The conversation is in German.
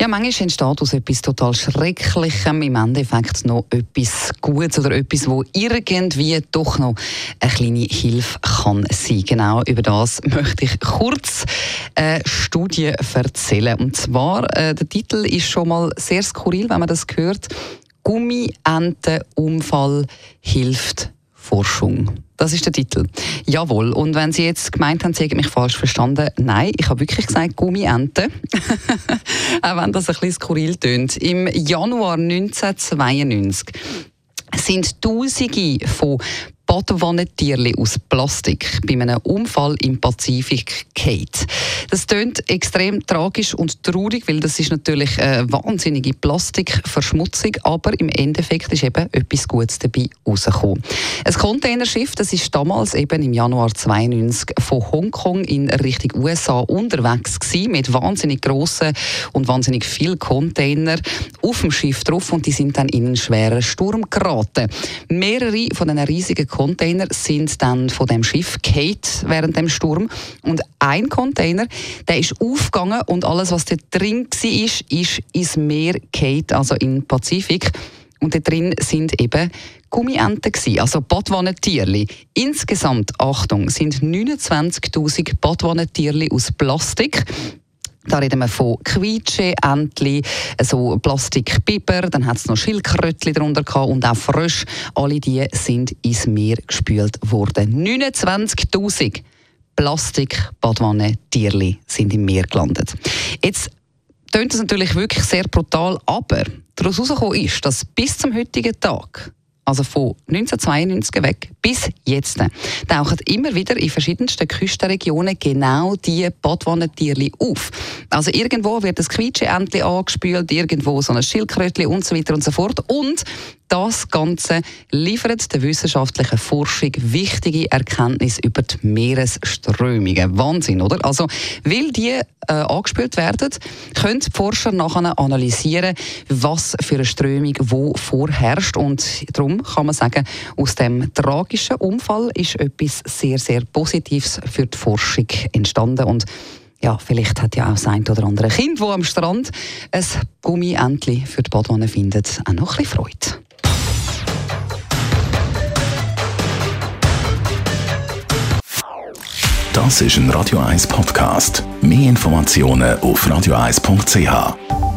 ja, manchmal entsteht aus etwas total Schrecklichem im Endeffekt noch etwas Gutes oder etwas, wo irgendwie doch noch eine kleine Hilfe kann sein. Genau über das möchte ich kurz eine Studie erzählen. Und zwar, äh, der Titel ist schon mal sehr skurril, wenn man das hört. Gummientenunfall hilft Forschung. Das ist der Titel. Jawohl. Und wenn Sie jetzt gemeint haben, Sie haben mich falsch verstanden, nein, ich habe wirklich gesagt Gummiente. Auch wenn das ein bisschen skurril tönt. Im Januar 1992 sind Tausende von Badwannentierli aus Plastik bei einem Unfall im Pazifik geht. Das klingt extrem tragisch und traurig, weil das ist natürlich eine wahnsinnige Plastikverschmutzung, aber im Endeffekt ist eben etwas Gutes dabei rausgekommen. Ein Containerschiff, das ist damals eben im Januar 92 von Hongkong in Richtung USA unterwegs gewesen, mit wahnsinnig grossen und wahnsinnig vielen Container auf dem Schiff drauf und die sind dann in einen schweren Sturm geraten. Mehrere von diesen riesigen Container sind dann von dem Schiff Kate während dem Sturm und ein Container, der ist aufgegangen und alles, was da drin war, ist, ist ins Meer Kate, also in Pazifik. Und da drin sind eben Gummienten also Badwannentierli. Insgesamt, Achtung, sind 29.000 Badwannentierli aus Plastik. Da reden wir von Quietsche, Entli, so Plastikbiber, dann hat es noch Schildkrötchen darunter gehabt und auch Frösche. Alle die sind ins Meer gespült worden. 29.000 Plastik-Badwanne, Tierli sind im Meer gelandet. Jetzt tönt das natürlich wirklich sehr brutal, aber daraus herausgekommen ist, dass bis zum heutigen Tag also von 1992 weg bis jetzt, tauchen immer wieder in verschiedensten Küstenregionen genau die Badwannentierli auf. Also irgendwo wird das Quietscheentli angespült, irgendwo so ein Schildkrötli und so weiter und so fort. Und das Ganze liefert der wissenschaftlichen Forschung wichtige Erkenntnisse über die Meeresströmungen. Wahnsinn, oder? Also, weil die äh, angespült werden, können die Forscher nachher analysieren, was für eine Strömung wo vorherrscht. Und darum kann man sagen, aus dem tragischen Unfall ist etwas sehr, sehr Positives für die Forschung entstanden. Und ja, vielleicht hat ja auch das ein oder andere Kind, das am Strand ein Gummientli für die Badwanne findet, auch noch ein bisschen Freude. Das ist ein Radio 1 Podcast. Mehr Informationen auf radio1.ch.